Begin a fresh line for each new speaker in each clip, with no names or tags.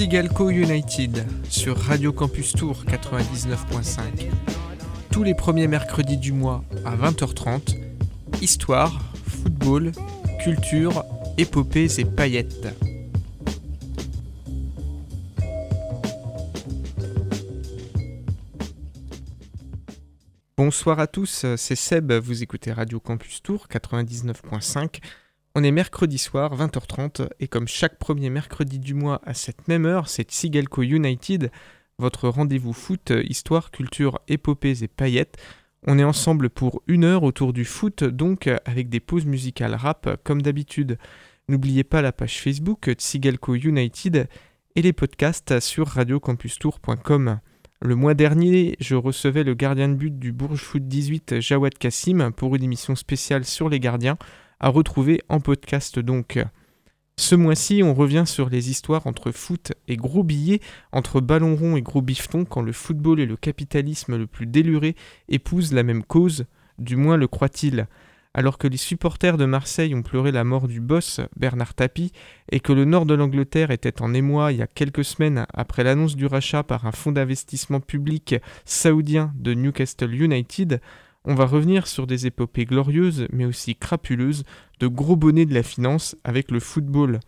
Sigalco United sur Radio Campus Tour 99.5. Tous les premiers mercredis du mois à 20h30, histoire, football, culture, épopées et paillettes. Bonsoir à tous, c'est Seb, vous écoutez Radio Campus Tour 99.5. On est mercredi soir, 20h30, et comme chaque premier mercredi du mois à cette même heure, c'est Sigalco United, votre rendez-vous foot, histoire, culture, épopées et paillettes. On est ensemble pour une heure autour du foot, donc avec des pauses musicales rap comme d'habitude. N'oubliez pas la page Facebook Tsigalco United et les podcasts sur radiocampustour.com. Le mois dernier, je recevais le gardien de but du Bourges Foot 18, Jawad Kassim, pour une émission spéciale sur les gardiens à retrouver en podcast donc. Ce mois-ci, on revient sur les histoires entre foot et gros billets, entre ballon rond et gros bifton, quand le football et le capitalisme le plus déluré épousent la même cause, du moins le croit-il. Alors que les supporters de Marseille ont pleuré la mort du boss, Bernard Tapie, et que le nord de l'Angleterre était en émoi il y a quelques semaines après l'annonce du rachat par un fonds d'investissement public saoudien de Newcastle United, on va revenir sur des épopées glorieuses mais aussi crapuleuses de gros bonnets de la finance avec le football.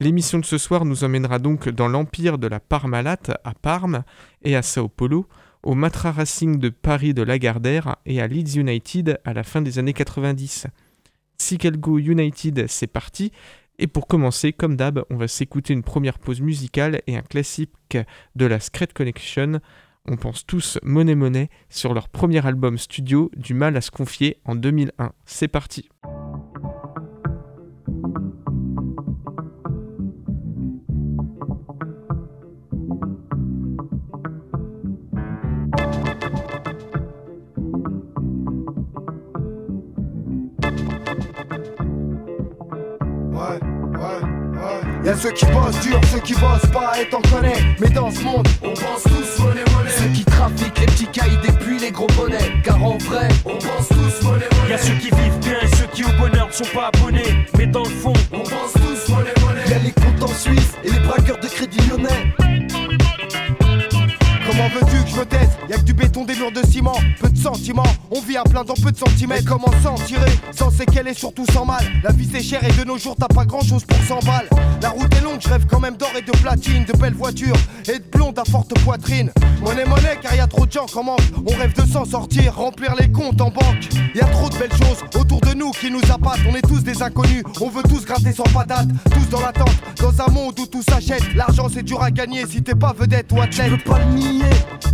L'émission de ce soir nous emmènera donc dans l'empire de la Parmalat à Parme et à Sao Paulo, au Matra Racing de Paris de Lagardère et à Leeds United à la fin des années 90. Sikelgo United, c'est parti. Et pour commencer, comme d'hab, on va s'écouter une première pause musicale et un classique de la Scred Connection on pense tous Money Money sur leur premier album studio Du mal à se confier en 2001. C'est parti.
Y'a ceux qui bossent dur, ceux qui bossent pas et t'en connais. Mais dans ce monde, on pense tous monnaie monnaie. Ceux qui trafiquent les petits caïds puis les gros bonnets. Car en vrai, on pense tous monnaie monnaie.
Y'a ceux qui vivent bien et ceux qui au bonheur ne sont pas abonnés. Mais dans le fond,
on pense tous monnaie monnaie. Y'a les comptes en Suisse et les braqueurs de crédit lyonnais. Comment veux-tu que je me taise? Y'a que du béton, des murs de ciment, sentiments. On vit à plein dans peu de centimètres. comment s'en tirer Sans séquelles et surtout sans mal? La vie c'est cher et de nos jours t'as pas grand chose pour 100 balles. La route est longue, je rêve quand même d'or et de platine, de belles voitures et de blondes à forte poitrine. Monnaie, monnaie, car y a trop de gens qui manquent. On rêve de s'en sortir, remplir les comptes en banque. Y a trop de belles choses autour de nous qui nous appâtent. On est tous des inconnus, on veut tous gratter sans patate. Tous dans l'attente, dans un monde où tout s'achète. L'argent c'est dur à gagner si t'es pas vedette ou athlète.
Je peux pas le nier,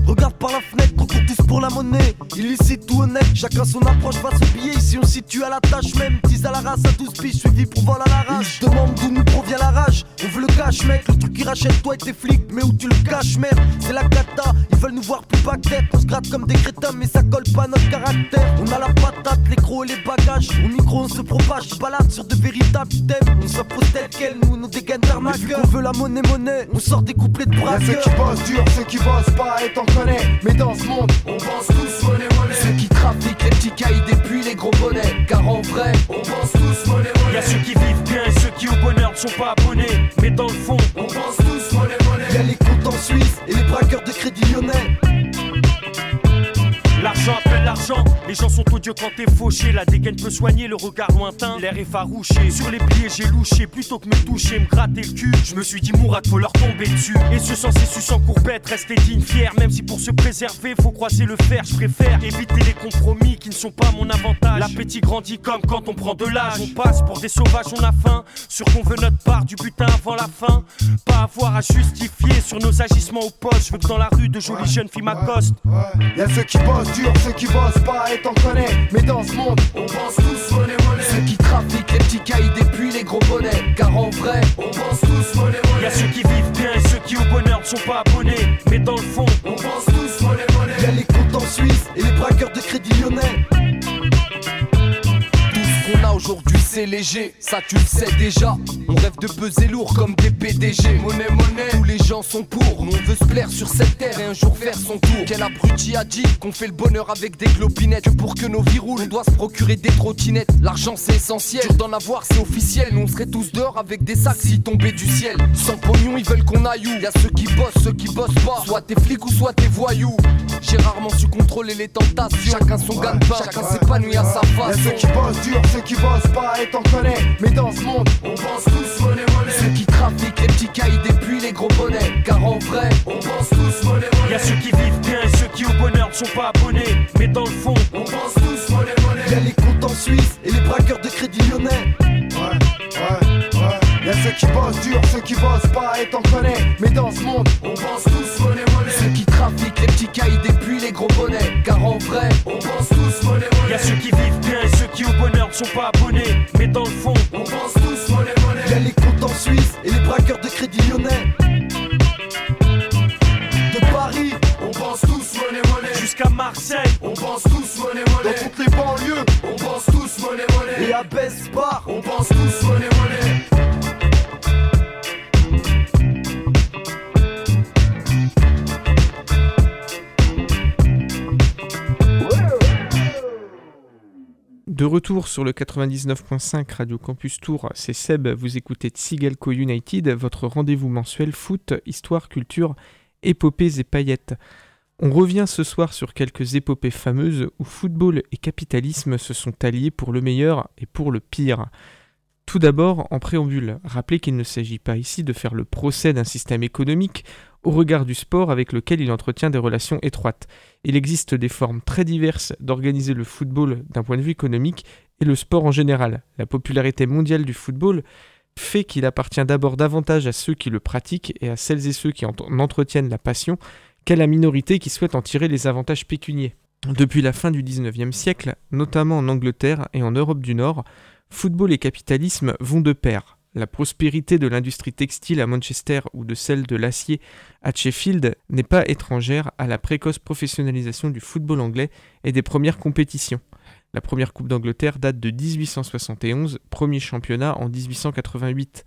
regarde par la fenêtre, on court tous pour la monnaie. Illicite ou honnête, chacun son approche va se piller. Ici on situe à la tâche même, 10 à la race à 12 piges, suivi pour vol à la rage. demande d'où nous provient la rage, on veut le cash mec, le truc qui rachète toi et tes flics, mais où tu le caches merde, c'est la cata, ils veulent nous voir plus que tête, on se gratte comme des crétins, mais ça colle pas notre caractère. On a la patate, les crocs et les bagages, au micro on se propage, balade sur de véritables thèmes, on s'impose tel quel, nous nos dégaines d'arnaqueurs. On veut la monnaie monnaie, on sort des couplets de bras.
ceux qui bossent dur, ceux qui bossent pas et t'en connais, mais dans ce monde, on pense gros bonnets, car en vrai, on pense tous monnaie monnaie.
Y'a ceux qui vivent bien et ceux qui au bonheur ne sont pas abonnés, mais dans le fond,
on pense tous monnaie monnaie.
Y'a les comptes en Suisse et les braqueurs de crédit lyonnais.
L'argent appelle l'argent, les gens sont odieux quand t'es fauché. La dégaine peut soigner le regard lointain, l'air effarouché. Sur les pliés, j'ai louché plutôt que me toucher, me gratter le cul. Je me suis dit, Mourat, faut leur tomber dessus. Et ce sens su sans courbette, rester digne, fier. Même si pour se préserver, faut croiser le fer. Je préfère éviter les compromis qui ne sont pas mon avantage. L'appétit grandit comme quand on prend de l'âge. On passe pour des sauvages, on a faim. Sur qu'on veut notre part du butin avant la fin. Pas avoir à justifier sur nos agissements au poste. Je veux que dans la rue, de jolies jeunes filles m'accostent.
Y'a ceux qui bossent dur, ceux qui bossent pas t'en connais. Mais dans ce monde, on pense tous monnaie monnaie. Ceux qui trafiquent les petits caïds et puis les gros bonnets. Car en vrai, on pense tous monnaie monnaie.
Y'a ceux qui vivent bien et ceux qui au bonheur ne sont pas abonnés. Mais dans le fond,
on pense tous monnaie monnaie.
Y'a les comptes en Suisse et les braqueurs de crédit lyonnais. Aujourd'hui c'est léger, ça tu le sais déjà. On rêve de peser lourd comme des PDG. Monnaie, monnaie, tous les gens sont pour. Nous on veut se plaire sur cette terre et un jour faire son tour. Quel abruti a dit qu'on fait le bonheur avec des clopinettes. Que pour que nos vies roulent, on doit se procurer des trottinettes. L'argent c'est essentiel, dur d'en avoir c'est officiel. Nous on serait tous dehors avec des sacs si tombaient du ciel. Sans pognon, ils veulent qu'on aille où? Y'a ceux qui bossent, ceux qui bossent pas. Soit t'es flics ou soit t'es voyous. J'ai rarement su contrôler les tentations. Chacun son gagne-pain, chacun s'épanouit à sa
Y'a
façon.
ceux qui bossent dur, ceux qui bossent pas, et t'en connais. Mais dans ce monde, on pense tous monnaie,
Ceux
monnaie.
qui trafiquent les petits caïds et puis les gros bonnets. Car en vrai,
On pense tous monnaie, monnaie.
ceux qui vivent bien et ceux qui au bonheur ne sont pas abonnés. Mais dans le fond,
On pense tous monnaie,
y'a
monnaie.
les comptes en Suisse et les braqueurs de crédit lyonnais.
Ouais, ouais, ouais. Y'a ceux qui bossent dur, ceux qui bossent pas, et t'en connais. Mais dans ce monde, on pense tous monnaie,
Ceux
monnaie.
qui trafiquent les petits caïds et puis les gros bonnets. Car en vrai,
On pense tous
y a ceux qui vivent bien et ceux qui au bonheur ne sont pas abonnés. Mais dans le fond,
On pense tous monnaie,
y'a
monnaie.
les comptes en Suisse et les braqueurs de crédit lyonnais. De Paris,
On pense tous monnaie, monnaie.
jusqu'à Marseille,
On pense tous monnaie, monnaie. Dans toutes les banlieues, on pense tous monnaie, monnaie.
et à Besbar.
On pense tous monnaie.
De retour sur le 99.5 Radio Campus Tour, c'est Seb, vous écoutez Tsigalco United, votre rendez-vous mensuel foot, histoire, culture, épopées et paillettes. On revient ce soir sur quelques épopées fameuses où football et capitalisme se sont alliés pour le meilleur et pour le pire. Tout d'abord, en préambule, rappelez qu'il ne s'agit pas ici de faire le procès d'un système économique au regard du sport avec lequel il entretient des relations étroites. Il existe des formes très diverses d'organiser le football d'un point de vue économique et le sport en général. La popularité mondiale du football fait qu'il appartient d'abord davantage à ceux qui le pratiquent et à celles et ceux qui en en entretiennent la passion qu'à la minorité qui souhaite en tirer les avantages pécuniers. Depuis la fin du 19e siècle, notamment en Angleterre et en Europe du Nord, football et capitalisme vont de pair. La prospérité de l'industrie textile à Manchester ou de celle de l'acier à Sheffield n'est pas étrangère à la précoce professionnalisation du football anglais et des premières compétitions. La première Coupe d'Angleterre date de 1871, premier championnat en 1888.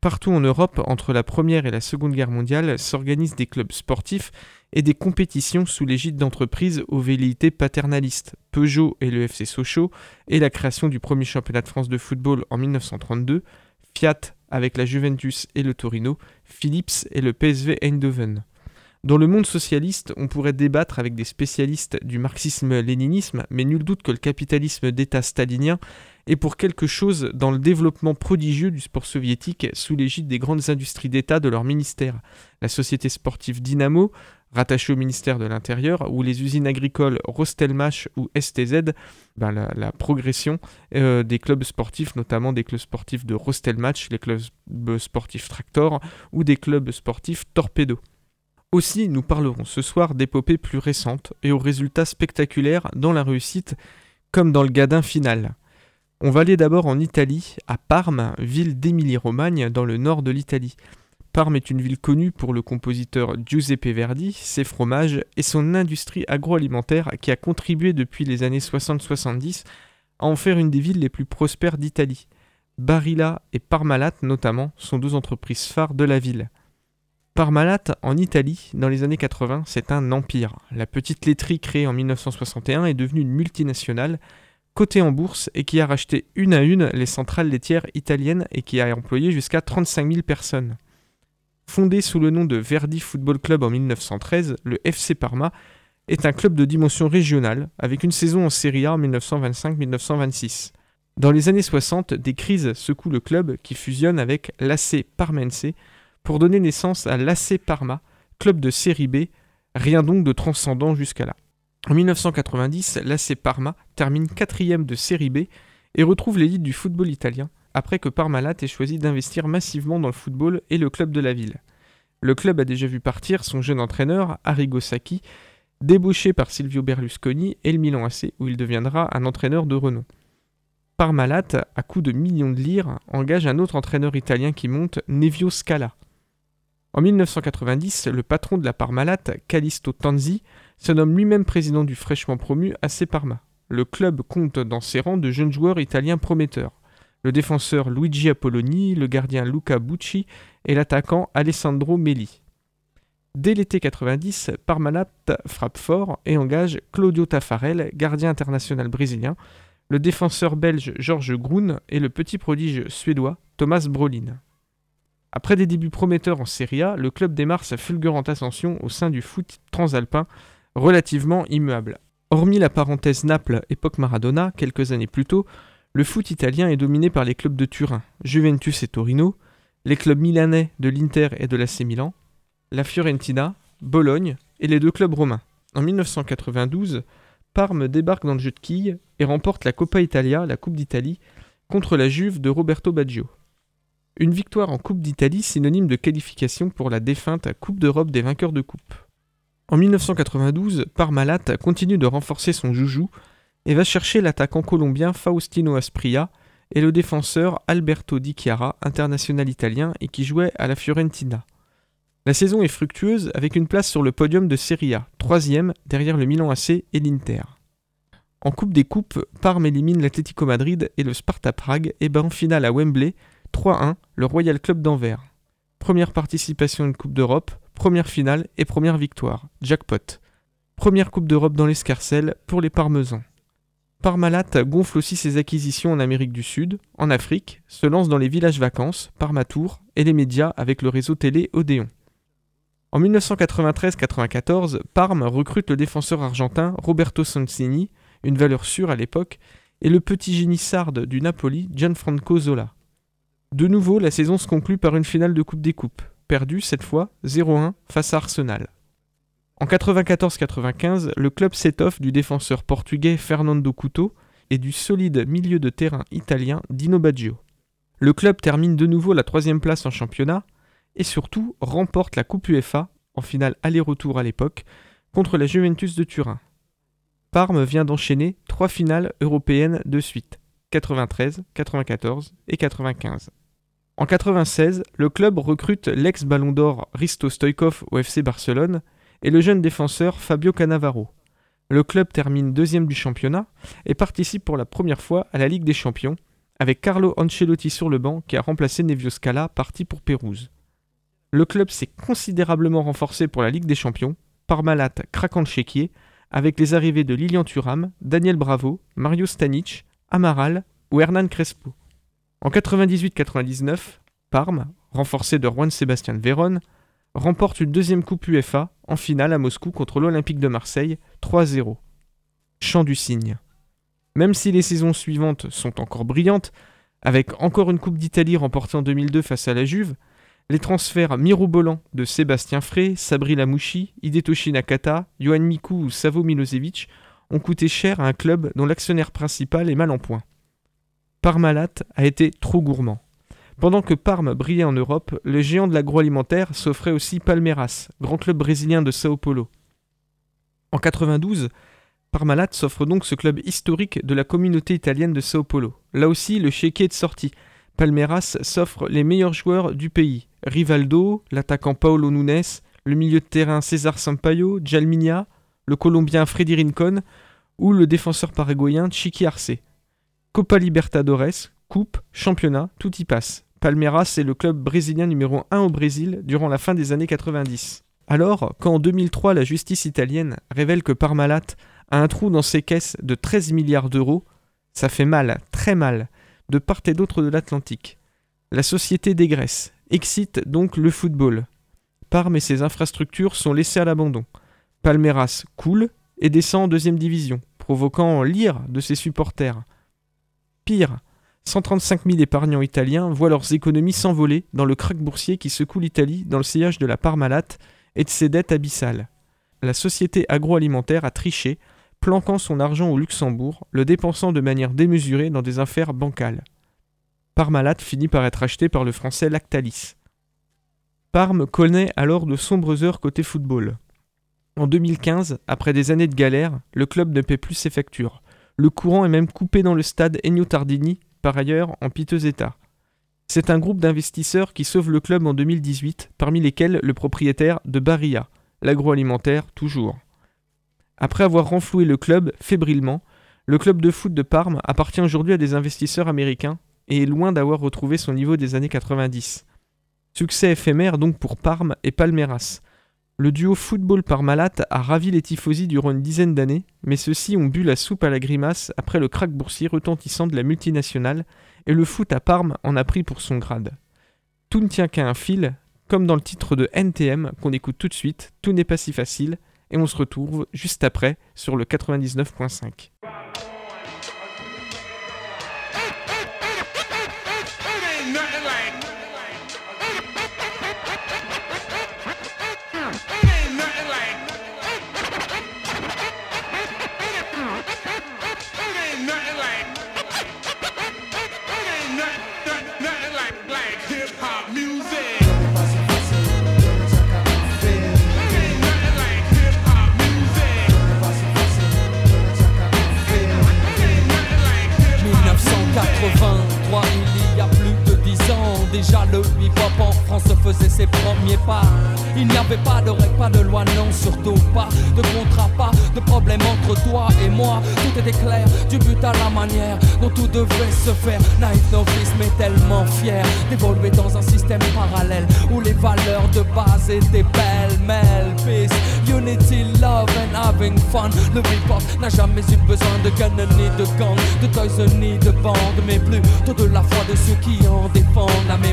Partout en Europe, entre la Première et la Seconde Guerre mondiale, s'organisent des clubs sportifs et des compétitions sous l'égide d'entreprises aux velléités paternalistes. Peugeot et le FC Sochaux, et la création du premier championnat de France de football en 1932, Fiat avec la Juventus et le Torino, Philips et le PSV Eindhoven. Dans le monde socialiste, on pourrait débattre avec des spécialistes du marxisme-léninisme, mais nul doute que le capitalisme d'État stalinien est pour quelque chose dans le développement prodigieux du sport soviétique sous l'égide des grandes industries d'État de leur ministère. La société sportive Dynamo, rattachée au ministère de l'Intérieur, ou les usines agricoles Rostelmach ou STZ, ben la, la progression euh, des clubs sportifs, notamment des clubs sportifs de Rostelmach, les clubs sportifs Tractor ou des clubs sportifs Torpedo. Aussi, nous parlerons ce soir d'épopées plus récentes et aux résultats spectaculaires dans la réussite comme dans le gadin final. On va aller d'abord en Italie, à Parme, ville d'Émilie-Romagne dans le nord de l'Italie. Parme est une ville connue pour le compositeur Giuseppe Verdi, ses fromages et son industrie agroalimentaire qui a contribué depuis les années 60-70 à en faire une des villes les plus prospères d'Italie. Barilla et Parmalat notamment sont deux entreprises phares de la ville. Parmalat, en Italie, dans les années 80, c'est un empire. La petite laiterie créée en 1961 est devenue une multinationale, cotée en bourse et qui a racheté une à une les centrales laitières italiennes et qui a employé jusqu'à 35 000 personnes. Fondé sous le nom de Verdi Football Club en 1913, le FC Parma est un club de dimension régionale, avec une saison en Serie A en 1925-1926. Dans les années 60, des crises secouent le club qui fusionne avec l'AC Parmense pour donner naissance à l'AC Parma, club de série B, rien donc de transcendant jusqu'à là. En 1990, l'AC Parma termine quatrième de série B et retrouve l'élite du football italien, après que Parmalat ait choisi d'investir massivement dans le football et le club de la ville. Le club a déjà vu partir son jeune entraîneur, Arrigo Sacchi, débauché par Silvio Berlusconi et le Milan AC, où il deviendra un entraîneur de renom. Parmalat, à coups de millions de lire, engage un autre entraîneur italien qui monte, Nevio Scala. En 1990, le patron de la Parmalat, Callisto Tanzi, se nomme lui-même président du fraîchement promu AC Parma. le club compte dans ses rangs de jeunes joueurs italiens prometteurs. Le défenseur Luigi Apolloni, le gardien Luca Bucci et l'attaquant Alessandro Melli. Dès l'été 90, Parmalat frappe fort et engage Claudio Taffarel, gardien international brésilien, le défenseur belge Georges Groen et le petit prodige suédois Thomas Brolin. Après des débuts prometteurs en Serie A, le club démarre sa fulgurante ascension au sein du foot transalpin, relativement immuable. Hormis la parenthèse Naples époque Maradona, quelques années plus tôt, le foot italien est dominé par les clubs de Turin, Juventus et Torino, les clubs milanais de l'Inter et de l'AC Milan, la Fiorentina, Bologne et les deux clubs romains. En 1992, Parme débarque dans le jeu de quilles et remporte la Coppa Italia, la Coupe d'Italie, contre la Juve de Roberto Baggio. Une victoire en Coupe d'Italie synonyme de qualification pour la défunte Coupe d'Europe des vainqueurs de coupe. En 1992, Parmalat continue de renforcer son joujou et va chercher l'attaquant colombien Faustino Aspria et le défenseur Alberto Di Chiara, international italien et qui jouait à la Fiorentina. La saison est fructueuse avec une place sur le podium de Serie A, troisième derrière le Milan AC et l'Inter. En Coupe des Coupes, Parme élimine l'Atlético Madrid et le Sparta Prague et bat en finale à Wembley 3-1 le Royal Club d'Anvers. Première participation à une Coupe d'Europe, première finale et première victoire, jackpot. Première Coupe d'Europe dans l'escarcelle pour les Parmesans. Parmalat gonfle aussi ses acquisitions en Amérique du Sud, en Afrique, se lance dans les villages vacances, Parmatour et les médias avec le réseau télé Odéon. En 1993-94, Parme recrute le défenseur argentin Roberto Sonsini, une valeur sûre à l'époque, et le petit génie sarde du Napoli, Gianfranco Zola. De nouveau, la saison se conclut par une finale de Coupe des Coupes, perdue cette fois 0-1 face à Arsenal. En 94-95, le club s'étoffe du défenseur portugais Fernando Couto et du solide milieu de terrain italien Dino Baggio. Le club termine de nouveau la troisième place en championnat, et surtout remporte la Coupe UEFA, en finale aller-retour à l'époque, contre la Juventus de Turin. Parme vient d'enchaîner trois finales européennes de suite, 93, 94 et 95. En 96, le club recrute l'ex-ballon d'or Risto Stoikov au FC Barcelone et le jeune défenseur Fabio Cannavaro. Le club termine deuxième du championnat et participe pour la première fois à la Ligue des Champions, avec Carlo Ancelotti sur le banc qui a remplacé Nevio Scala parti pour Pérouse. Le club s'est considérablement renforcé pour la Ligue des Champions, Parmalat craquant le avec les arrivées de Lilian Thuram, Daniel Bravo, Mario Stanic, Amaral ou Hernan Crespo. En 98-99, Parme, renforcé de Juan Sébastien Véron, remporte une deuxième Coupe UEFA en finale à Moscou contre l'Olympique de Marseille 3-0. Chant du cygne. Même si les saisons suivantes sont encore brillantes, avec encore une Coupe d'Italie remportée en 2002 face à la Juve, les transferts mirobolants de Sébastien Frey, Sabri Lamouchi, Hidetoshi Nakata, Johan Miku ou Savo Milosevic ont coûté cher à un club dont l'actionnaire principal est mal en point. Parmalat a été trop gourmand. Pendant que Parme brillait en Europe, le géant de l'agroalimentaire s'offrait aussi Palmeiras, grand club brésilien de Sao Paulo. En 92, Parmalat s'offre donc ce club historique de la communauté italienne de Sao Paulo. Là aussi, le chéquier de sortie. Palmeiras s'offre les meilleurs joueurs du pays, Rivaldo, l'attaquant Paulo Nunes, le milieu de terrain César Sampaio, Jalminia, le Colombien Freddy Rincon ou le défenseur paraguayen Chiqui Arce. Copa Libertadores, Coupe, Championnat, tout y passe. Palmeiras est le club brésilien numéro 1 au Brésil durant la fin des années 90. Alors, quand en 2003 la justice italienne révèle que Parmalat a un trou dans ses caisses de 13 milliards d'euros, ça fait mal, très mal, de part et d'autre de l'Atlantique. La société dégraisse, excite donc le football. Parme et ses infrastructures sont laissées à l'abandon. Palmeiras coule et descend en deuxième division, provoquant l'ire de ses supporters. Pire, 135 000 épargnants italiens voient leurs économies s'envoler dans le krach boursier qui secoue l'Italie dans le sillage de la Parmalat et de ses dettes abyssales. La société agroalimentaire a triché, planquant son argent au Luxembourg, le dépensant de manière démesurée dans des affaires bancales. Parmalat finit par être acheté par le français Lactalis. Parme connaît alors de sombres heures côté football. En 2015, après des années de galère, le club ne paie plus ses factures. Le courant est même coupé dans le stade Ennio Tardini, par ailleurs en piteux état. C'est un groupe d'investisseurs qui sauve le club en 2018, parmi lesquels le propriétaire de Barilla, l'agroalimentaire toujours. Après avoir renfloué le club fébrilement, Le club de foot de Parme appartient aujourd'hui à des investisseurs américains et est loin d'avoir retrouvé son niveau des années 90. Succès éphémère donc pour Parme et Palmeiras. Le duo football Parmalat a ravi les tifosi durant une dizaine d'années, mais ceux-ci ont bu la soupe à la grimace après le krach boursier retentissant de la multinationale, et le foot à Parme en a pris pour son grade. Tout ne tient qu'à un fil, comme dans le titre de NTM qu'on écoute tout de suite, tout n'est pas si facile, et on se retrouve juste après sur le 99.5.
Déjà le hip-hop en France faisait ses premiers pas. Il n'y avait pas de règles, pas de loi, non, surtout pas de contrat, pas de problème entre toi et moi. Tout était clair, du but à la manière dont tout devait se faire. Naïf novice, mais tellement fier d'évoluer dans un système parallèle où les valeurs de base étaient belles. Mel, peace, unity, love and having fun. Le hip-hop n'a jamais eu besoin de gun ni de gang, de toys ni de bande, mais plus tout de la foi de ceux qui en défendent mémoire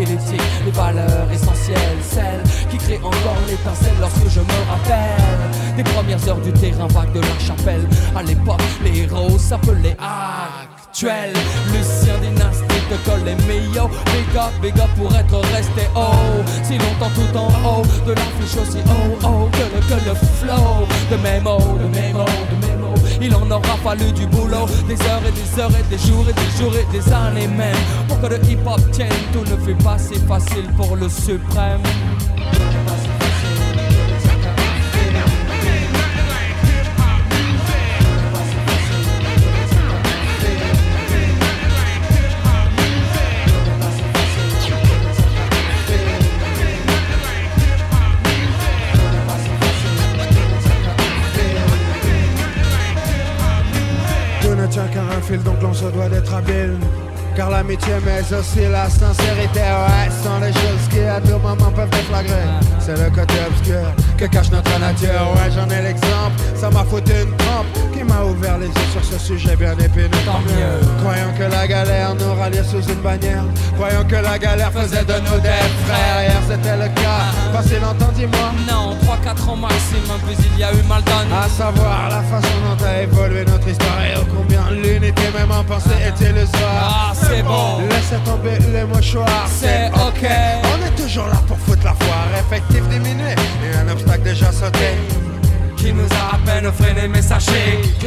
et l'éthique, les valeurs essentielles, celles qui créent encore l'étincelle lorsque je me rappelle des premières heures du terrain vague de la chapelle. À l'époque, les héros s'appelaient actuels. Lucien dynastique de col et Mio, big up, big up pour être resté haut. Si longtemps tout en haut de l'affiche aussi oh oh que le, que le flow de mots, de mots, de mots. Il en aura fallu du boulot, des heures et des heures et des jours et des jours et des années même. Pour que le hip-hop tienne, tout ne fait pas si facile pour le suprême.
Se doit d'être habile. Car l'amitié mais aussi la sincérité Ouais, sont les choses qui à tout moment peuvent déflagrer C'est le côté obscur que cache notre nature. Ouais, j'en ai l'exemple, ça m'a foutu une trempe Qui m'a ouvert les yeux sur ce sujet bien épineux Tant mieux. Croyant que la galère nous ralliait sous une bannière. Croyant que la galère faisait de nous des frères. Hier c'était le cas, passé longtemps dis-moi.
Non, 3-4 ans maximum, puis il y a eu mal donné.
À savoir la façon dont a évolué notre histoire Et combien l'unité même en pensée était le soir
ah, c'est bon.
Laissez tomber les mouchoirs,
c'est ok.
On est toujours là pour foutre la foire, effectif diminué et un obstacle déjà sauté.
Qui nous a à peine freiné, mais sachez que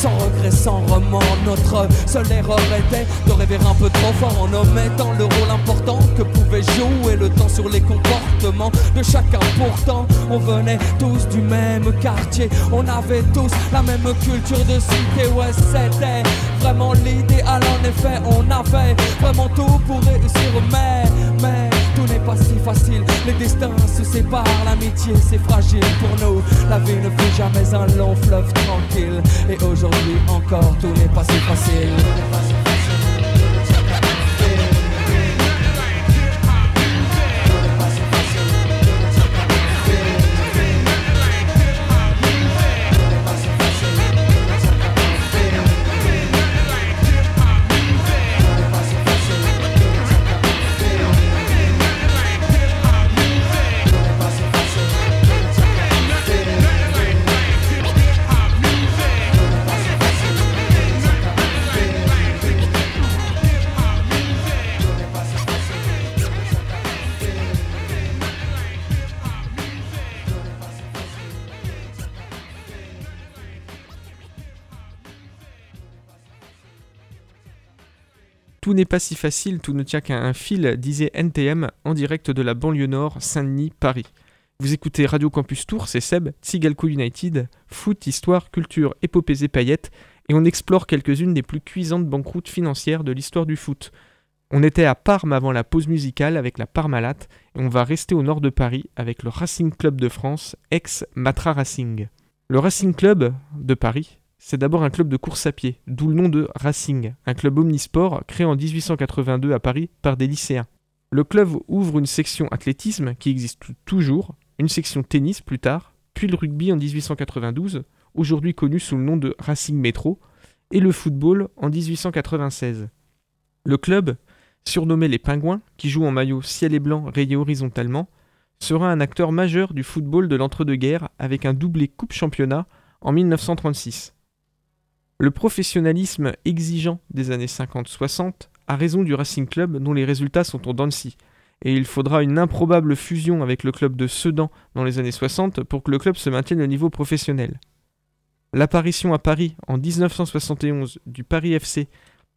sans regret, sans remords. Notre seule erreur était de rêver un peu trop fort en omettant le rôle important que pouvait jouer le temps sur les comportements de chacun. Pourtant, on venait tous du même quartier, on avait tous la même culture de cité. Ouais, c'était vraiment l'idéal. En effet, on avait vraiment tout pour réussir, mais, mais tout n'est pas si facile. Les destins se séparent, l'amitié c'est fragile pour nous. La vie ne fut jamais un long fleuve tranquille. Et aujourd'hui encore, tout n'est pas si facile.
N'est pas si facile, tout ne tient qu'à un fil, disait NTM en direct de la banlieue nord, Saint-Denis, Paris. Vous écoutez Radio Campus Tour, c'est Seb, Tsigalco United, foot, histoire, culture, épopées et paillettes, et on explore quelques-unes des plus cuisantes banqueroutes financières de l'histoire du foot. On était à Parme avant la pause musicale avec la Parmalat, et on va rester au nord de Paris avec le Racing Club de France, ex-Matra Racing. Le Racing Club de Paris, c'est d'abord un club de course à pied, d'où le nom de Racing, un club omnisport créé en 1882 à Paris par des lycéens. Le club ouvre une section athlétisme qui existe toujours, une section tennis plus tard, puis le rugby en 1892, aujourd'hui connu sous le nom de Racing Métro, et le football en 1896. Le club, surnommé les Pingouins, qui joue en maillot ciel et blanc rayé horizontalement, sera un acteur majeur du football de l'entre-deux-guerres avec un doublé Coupe Championnat en 1936. Le professionnalisme exigeant des années 50-60 a raison du Racing Club dont les résultats sont en dents et il faudra une improbable fusion avec le club de Sedan dans les années 60 pour que le club se maintienne au niveau professionnel. L'apparition à Paris en 1971 du Paris FC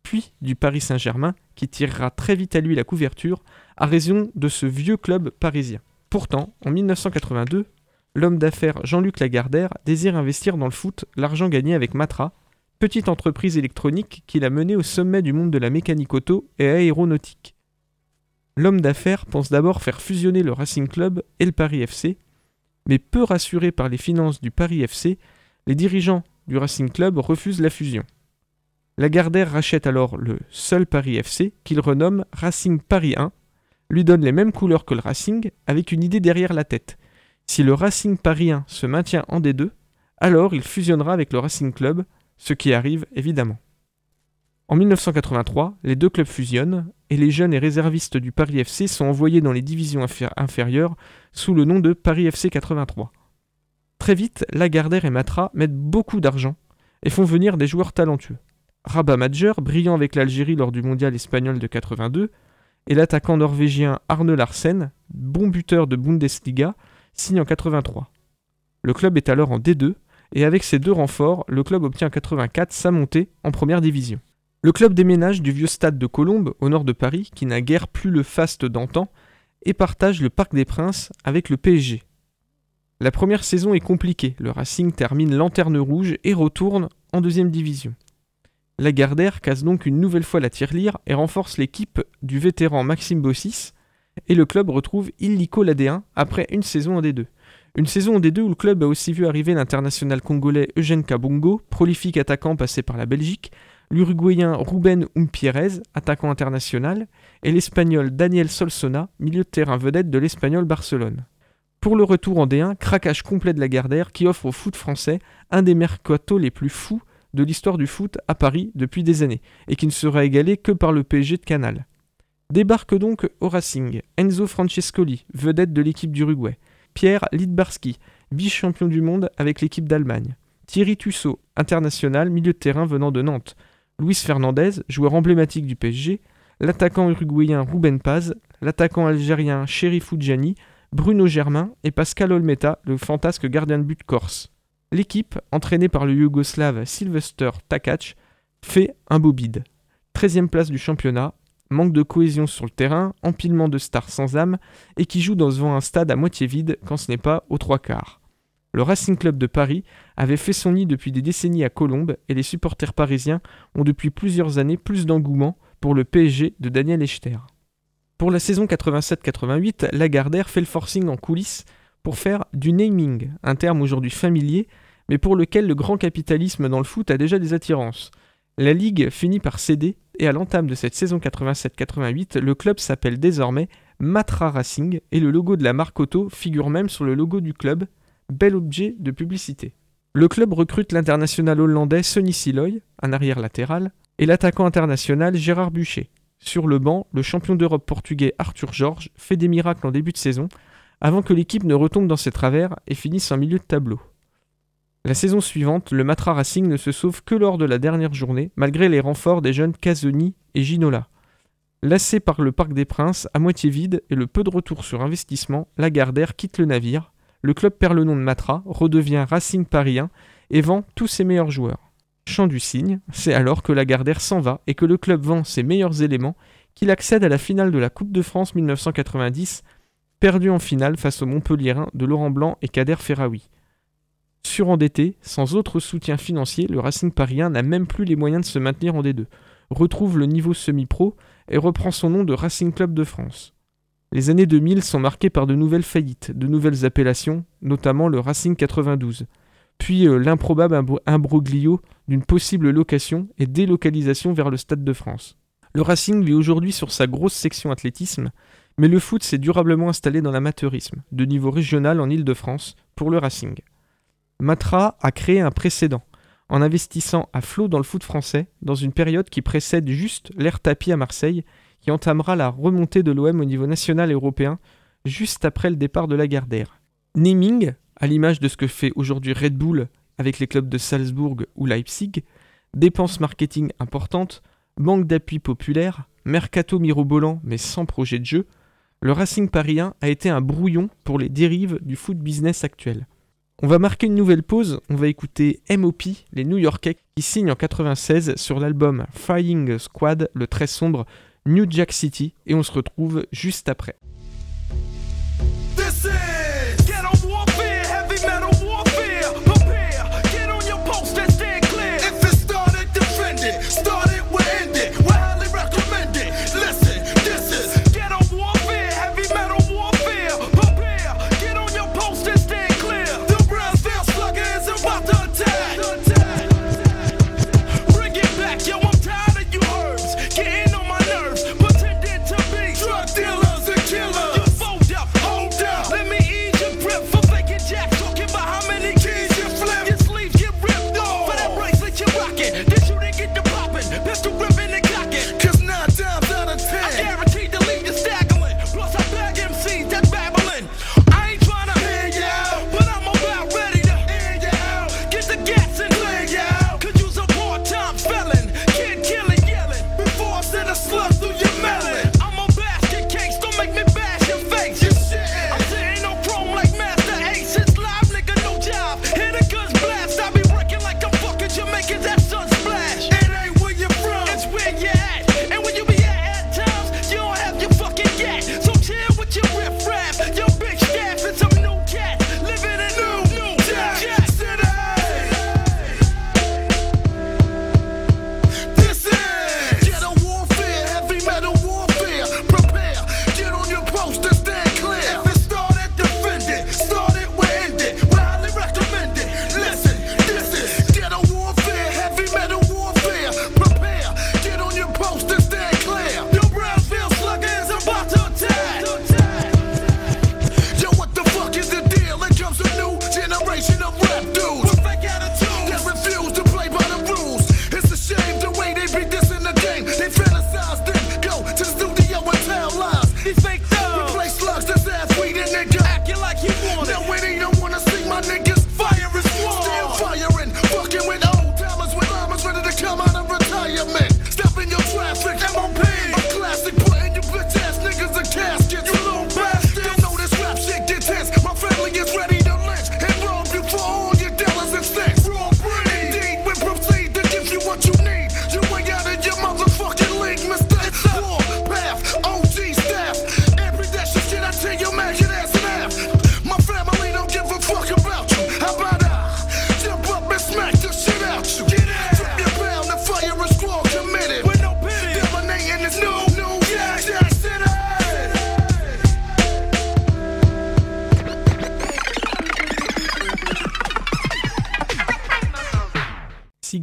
puis du Paris Saint-Germain, qui tirera très vite à lui la couverture, a raison de ce vieux club parisien. Pourtant, en 1982, l'homme d'affaires Jean-Luc Lagardère désire investir dans le foot l'argent gagné avec Matra, petite entreprise électronique qu'il a menée au sommet du monde de la mécanique auto et aéronautique. L'homme d'affaires pense d'abord faire fusionner le Racing Club et le Paris FC, mais peu rassuré par les finances du Paris FC, les dirigeants du Racing Club refusent la fusion. Lagardère rachète alors le seul Paris FC qu'il renomme Racing Paris 1, lui donne les mêmes couleurs que le Racing avec une idée derrière la tête. Si le Racing Paris 1 se maintient en D2, alors il fusionnera avec le Racing Club, ce qui arrive évidemment. En 1983, les deux clubs fusionnent et les jeunes et réservistes du Paris FC sont envoyés dans les divisions inférieures sous le nom de Paris FC 83. Très vite, Lagardère et Matra mettent beaucoup d'argent et font venir des joueurs talentueux. Rabat Madjer, brillant avec l'Algérie lors du mondial espagnol de 82, et l'attaquant norvégien Arne Larsen, bon buteur de Bundesliga, signe en 83. Le club est alors en D2, et avec ces deux renforts, le club obtient en 84 sa montée en première division. Le club déménage du vieux stade de Colombes, au nord de Paris, qui n'a guère plus le faste d'antan, et partage le Parc des Princes avec le PSG. La première saison est compliquée, le Racing termine lanterne rouge et retourne en deuxième division. Lagardère casse donc une nouvelle fois la tirelire et renforce l'équipe du vétéran Maxime Bossis, et le club retrouve illico la D1 après une saison en D2. Une saison en D2 où le club a aussi vu arriver l'international congolais Eugène Kabongo, prolifique attaquant passé par la Belgique, l'uruguayen Ruben Umpierrez, attaquant international, et l'espagnol Daniel Solsona, milieu de terrain vedette de l'espagnol Barcelone. Pour le retour en D1, craquage complet de Lagardère qui offre au foot français un des mercatos les plus fous de l'histoire du foot à Paris depuis des années, et qui ne sera égalé que par le PSG de Canal. Débarque donc au Racing Enzo Francescoli, vedette de l'équipe d'Uruguay, Pierre Lidbarski, vice-champion du monde avec l'équipe d'Allemagne, Thierry Tussaud, international, milieu de terrain venant de Nantes, Luis Fernandez, joueur emblématique du PSG, l'attaquant uruguayen Ruben Paz, l'attaquant algérien Sherif Foudjani, Bruno Germain et Pascal Olmeta, le fantasque gardien de but corse. L'équipe, entraînée par le Yougoslave Sylvester Takac, fait un beau bide. 13e place du championnat, manque de cohésion sur le terrain, empilement de stars sans âme, et qui joue devant un stade à moitié vide quand ce n'est pas aux trois quarts. Le Racing Club de Paris avait fait son nid depuis des décennies à Colombes et les supporters parisiens ont depuis plusieurs années plus d'engouement pour le PSG de Daniel Echter. Pour la saison 87-88, Lagardère fait le forcing en coulisses pour faire du naming, un terme aujourd'hui familier mais pour lequel le grand capitalisme dans le foot a déjà des attirances. La Ligue finit par céder, et à l'entame de cette saison 87-88, le club s'appelle désormais Matra Racing, et le logo de la marque auto figure même sur le logo du club, bel objet de publicité. Le club recrute l'international hollandais Sonny Siloy, un arrière latéral, et l'attaquant international Gérard Bucher. Sur le banc, le champion d'Europe portugais Arthur Georges fait des miracles en début de saison, avant que l'équipe ne retombe dans ses travers et finisse en milieu de tableau. La saison suivante, le Matra Racing ne se sauve que lors de la dernière journée, malgré les renforts des jeunes Casoni et Ginola. Lassé par le Parc des Princes, à moitié vide, et le peu de retour sur investissement, Lagardère quitte le navire. Le club perd le nom de Matra, redevient Racing Parisien et vend tous ses meilleurs joueurs. Chant du cygne, c'est alors que Lagardère s'en va et que le club vend ses meilleurs éléments qu'il accède à la finale de la Coupe de France 1990, perdue en finale face aux Montpellierin de Laurent Blanc et Kader Ferraoui. Surendetté, sans autre soutien financier, le Racing parisien n'a même plus les moyens de se maintenir en D2, retrouve le niveau semi-pro et reprend son nom de Racing Club de France. Les années 2000 sont marquées par de nouvelles faillites, de nouvelles appellations, notamment le Racing 92, puis euh, l'improbable imbroglio d'une possible location et délocalisation vers le Stade de France. Le Racing vit aujourd'hui sur sa grosse section athlétisme, mais le foot s'est durablement installé dans l'amateurisme, de niveau régional en Île-de-France, pour le Racing. Matra a créé un précédent, en investissant à flot dans le foot français, dans une période qui précède juste l'ère tapis à Marseille, qui entamera la remontée de l'OM au niveau national et européen, juste après le départ de la Gardère. Naming, à l'image de ce que fait aujourd'hui Red Bull avec les clubs de Salzbourg ou Leipzig, dépenses marketing importantes, manque d'appui populaire, mercato mirobolant mais sans projet de jeu, le Racing parisien a été un brouillon pour les dérives du foot business actuel. On va marquer une nouvelle pause, on va écouter MOP, les New Yorkais, qui signent en 96 sur l'album Flying Squad, le très sombre New Jack City, et on se retrouve juste après.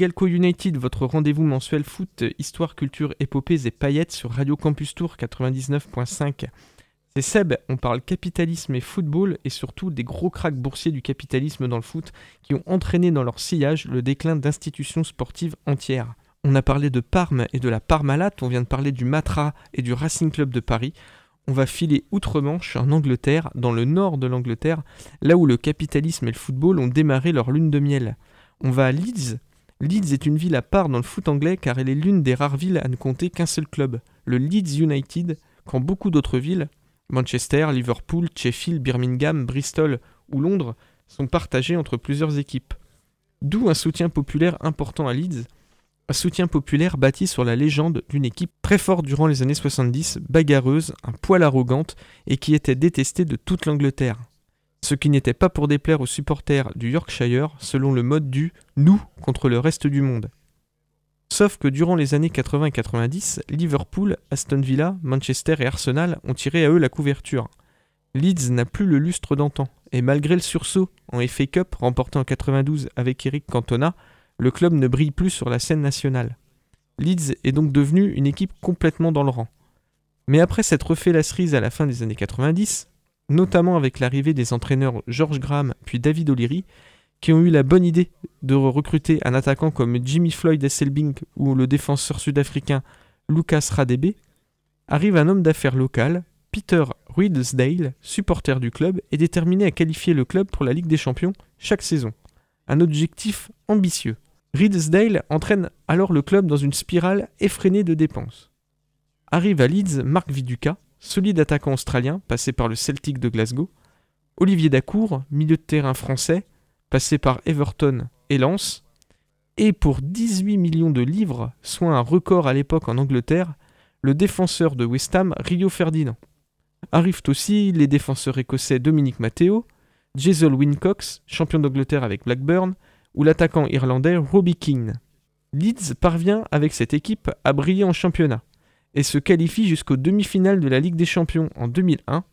Galco United, votre rendez-vous mensuel foot, histoire, culture, épopées et paillettes sur Radio Campus Tour 99.5. C'est Seb, on parle capitalisme et football et surtout des gros cracks boursiers du capitalisme dans le foot qui ont entraîné dans leur sillage le déclin d'institutions sportives entières. On a parlé de Parme et de la Parmalat, on vient de parler du Matra et du Racing Club de Paris. On va filer outre-Manche en Angleterre, dans le nord de l'Angleterre, là où le capitalisme et le football ont démarré leur lune de miel. On va à Leeds, Leeds est une ville à part dans le foot anglais car elle est l'une des rares villes à ne compter qu'un seul club, le Leeds United, quand beaucoup d'autres villes, Manchester, Liverpool, Sheffield, Birmingham, Bristol ou Londres, sont partagées entre plusieurs équipes. D'où un soutien populaire important à Leeds, un soutien populaire bâti sur la légende d'une équipe très forte durant les années 70, bagarreuse, un poil arrogante et qui était détestée de toute l'Angleterre. Ce qui n'était pas pour déplaire aux supporters du Yorkshire selon le mode du nous contre le reste du monde. Sauf que durant les années 80 et 90, Liverpool, Aston Villa, Manchester et Arsenal ont tiré à eux la couverture. Leeds n'a plus le lustre d'antan, et malgré le sursaut en FA Cup remporté en 92 avec Eric Cantona, le club ne brille plus sur la scène nationale. Leeds est donc devenu une équipe complètement dans le rang. Mais après s'être refait la cerise à la fin des années 90, notamment avec l'arrivée des entraîneurs George Graham puis David O'Leary, qui ont eu la bonne idée de recruter un attaquant comme Jimmy Floyd Esselbing ou le défenseur sud-africain Lucas Radebe, arrive un homme d'affaires local, Peter Riddlesdale, supporter du club, est déterminé à qualifier le club pour la Ligue des Champions chaque saison. Un objectif ambitieux. Riddlesdale entraîne alors le club dans une spirale effrénée de dépenses. Arrive à Leeds Mark Viduka, solide attaquant australien passé par le Celtic de Glasgow, Olivier Dacour, milieu de terrain français, passé par Everton et Lens, et pour 18 millions de livres, soit un record à l'époque en Angleterre, le défenseur de West Ham Rio Ferdinand. Arrivent aussi les défenseurs écossais Dominique Matteo, Jason Wincox, champion d'Angleterre avec Blackburn, ou l'attaquant irlandais Robbie Keane. Leeds parvient avec cette équipe à briller en championnat et se qualifie jusqu'aux demi-finales de la Ligue des Champions en 2001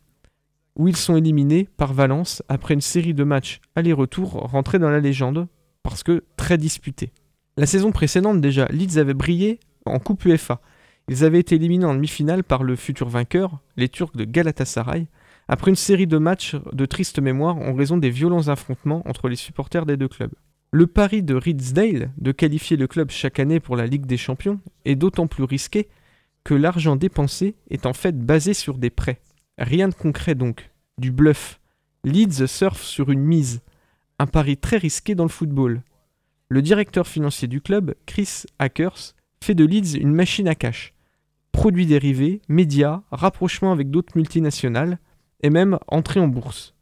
où ils sont éliminés par Valence après une série de matchs aller-retour rentrés dans la légende, parce que très disputés. La saison précédente déjà, Leeds avait brillé en Coupe UEFA. Ils avaient été éliminés en demi-finale par le futur vainqueur, les Turcs de Galatasaray, après une série de matchs de triste mémoire en raison des violents affrontements entre les supporters des deux clubs. Le pari de Ridsdale de qualifier le club chaque année pour la Ligue des Champions est d'autant plus risqué que l'argent dépensé est en fait basé sur des prêts. Rien de concret donc, du bluff. Leeds surfe sur une mise, un pari très risqué dans le football. Le directeur financier du club, Chris Hackers, fait de Leeds une machine à cash. Produits dérivés, médias, rapprochement avec d'autres multinationales, et même entrée en bourse.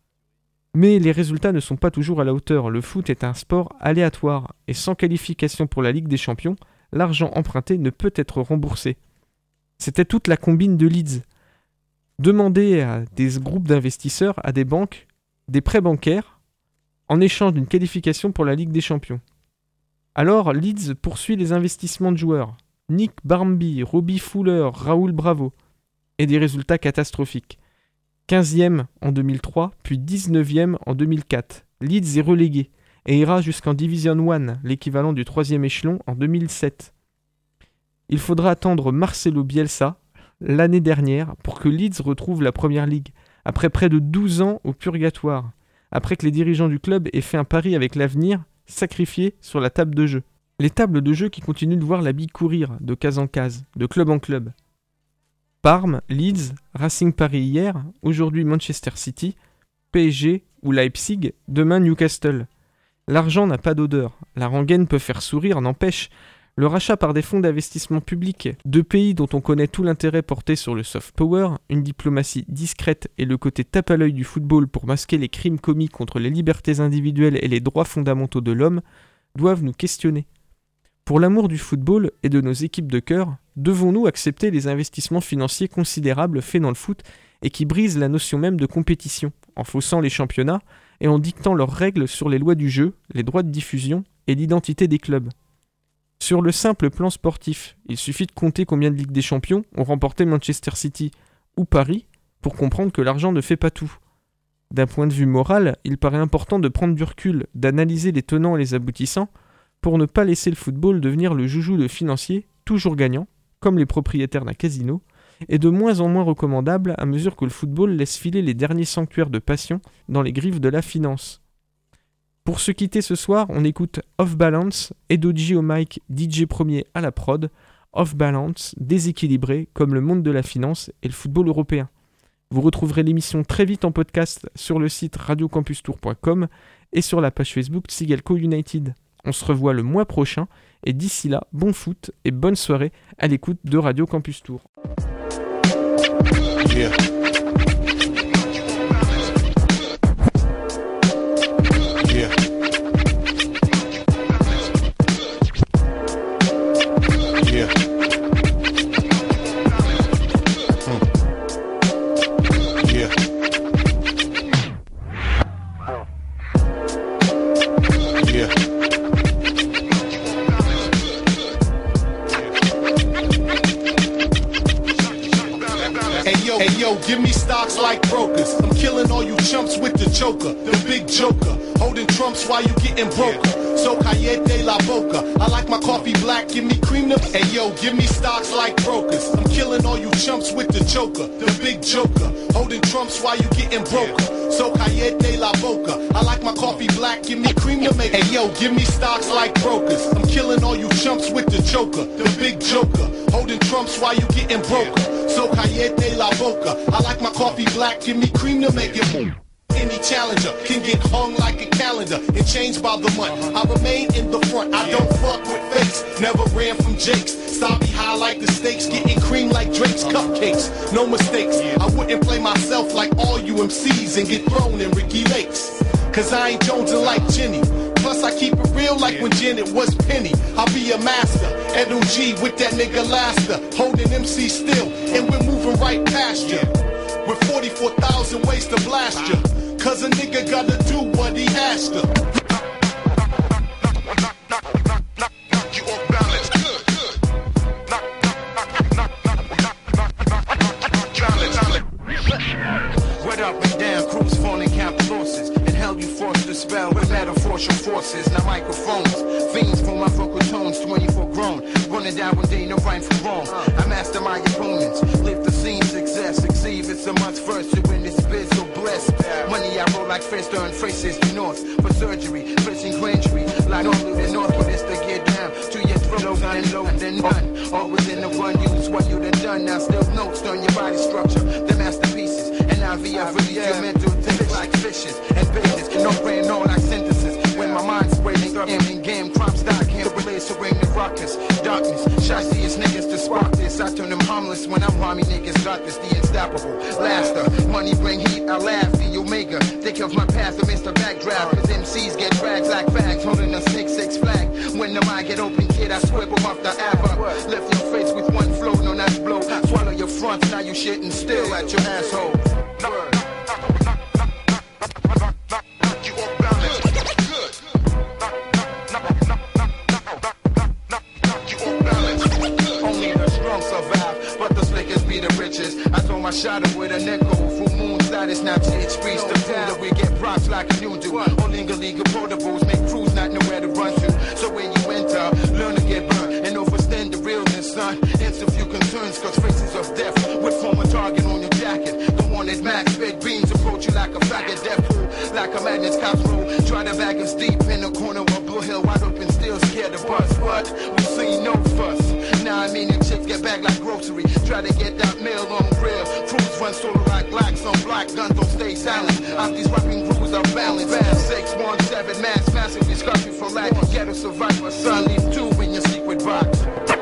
Mais les résultats ne sont pas toujours à la hauteur. Le foot est un sport aléatoire, et sans qualification pour la Ligue des Champions, l'argent emprunté ne peut être remboursé. C'était toute la combine de Leeds demander à des groupes d'investisseurs, à des banques, des prêts bancaires en échange d'une qualification pour la Ligue des Champions. Alors Leeds poursuit les investissements de joueurs. Nick Barmby, Robbie Fuller, Raoul Bravo. Et des résultats catastrophiques. 15e en 2003, puis 19e en 2004. Leeds est relégué et ira jusqu'en Division 1, l'équivalent du troisième échelon, en 2007. Il faudra attendre Marcelo Bielsa, l'année dernière pour que Leeds retrouve la Première Ligue, après près de 12 ans au purgatoire, après que les dirigeants du club aient fait un pari avec l'avenir, sacrifié sur la table de jeu. Les tables de jeu qui continuent de voir la bille courir de case en case, de club en club. Parme, Leeds, Racing Paris hier, aujourd'hui Manchester City, PSG ou Leipzig, demain Newcastle. L'argent n'a pas d'odeur, la rengaine peut faire sourire, n'empêche, le rachat par des fonds d'investissement publics de pays dont on connaît tout l'intérêt porté sur le soft power, une diplomatie discrète et le côté tape à l'œil du football pour masquer les crimes commis contre les libertés individuelles et les droits fondamentaux de l'homme, doivent nous questionner. Pour l'amour du football et de nos équipes de cœur, devons-nous accepter les investissements financiers considérables faits dans le foot et qui brisent la notion même de compétition, en faussant les championnats et en dictant leurs règles sur les lois du jeu, les droits de diffusion et l'identité des clubs? Sur le simple plan sportif, il suffit de compter combien de Ligues des Champions ont remporté Manchester City ou Paris pour comprendre que l'argent ne fait pas tout. D'un point de vue moral, il paraît important de prendre du recul, d'analyser les tenants et les aboutissants, pour ne pas laisser le football devenir le joujou de financiers, toujours gagnants, comme les propriétaires d'un casino, et de moins en moins recommandable à mesure que le football laisse filer les derniers sanctuaires de passion dans les griffes de la finance. Pour se quitter ce soir, on écoute Off Balance, Edoji au mic, DJ premier à la prod. Off Balance, déséquilibré comme le monde de la finance et le football européen. Vous retrouverez l'émission très vite en podcast sur le site radiocampustour.com et sur la page Facebook Sigalco United. On se revoit le mois prochain et d'ici là, bon foot et bonne soirée à l'écoute de Radio Campus Tour.
Stocks like brokers. I'm killing all you chumps with the joker, the big joker. Holding trumps while you getting broke. So callete la boca. I like my coffee black, give me cream to Hey yo, give me stocks like brokers. I'm killing all you chumps with the choker, the big joker. Holding trumps while you getting broke. So callete la boca. I like my coffee black, give me cream to make. Hey yo, give me stocks like brokers. I'm killing all you chumps with the choker, the big joker. Holding trumps while you getting broke. So callete la boca. I like my coffee black, give me cream to make it boom. Any challenger can get hung like a calendar and changed by the month. I remain in the front, I don't fuck with fakes. Never ran from Jakes. Stop me high like the stakes, getting cream like Drake's cupcakes. No mistakes, I wouldn't play myself like all you MCs and get thrown in Ricky Lakes. Cause I ain't jonesing like Jenny. Plus I keep it real like when Janet was Penny. I'll be a master. Edo G with that nigga Laster. Holding MC still. And we're moving right past you. With 44,000 ways to blast you. Cause a nigga gotta do what he. Good, good.
What up and down, crews falling count losses. And you to spell with metaphorical forces. Now microphones, fiends for my vocal tones, 24 grown. Running down one day, no right from wrong. I master my opponents, live the scene, success, succeed. It's a must first to win this biz, so blessed. Money I roll like first earned phrases to north for surgery, pressing injury. Like of the north, but it's to get down to your throat. Low and low then none. Always in the run, use what you done done. Now still notes on your body structure, the masterpieces. And now VI release your mental things like fishes and babies. No brain, no like synthesis. When my mind's waiting, In game, crop stock, can't relate to bring the ruckus. Darkness, shotty is niggas to spark this. I turn them harmless when I'm rhyming, niggas got this, the unstoppable. laster. money bring heat, I laugh, the Omega. Think of my path amidst the backdraft. Cause MCs get dragged like fags, holding a 6-6 flag. When the mic get open, kid, I them off the ABBA. Left your face with one flow, no not blow. Swallow your front, now you shitting still at your asshole.
You
my up with a nickel. Full moon status, Snapchat streets the food that we get props like you do. All legal legal portables make crews not nowhere to run to. So when you enter, learn to get burnt and overstand the realness, son. Few concerns, cause faces of death would form a target on your jacket. The one that max big beams approach you like a faggot death pool, like a madness cops roll. Try to bag us deep in the corner of Blue Hill, wide open, still scared to bust. But we see no fuss. Now I mean the chicks get back like grocery. Try to get that mail on grill. Crews run solo like blacks on black guns don't stay silent. I'm these rapping crews are balanced. One seven mass massive discussion for life. Ghetto survivor, son, leave two in your secret box.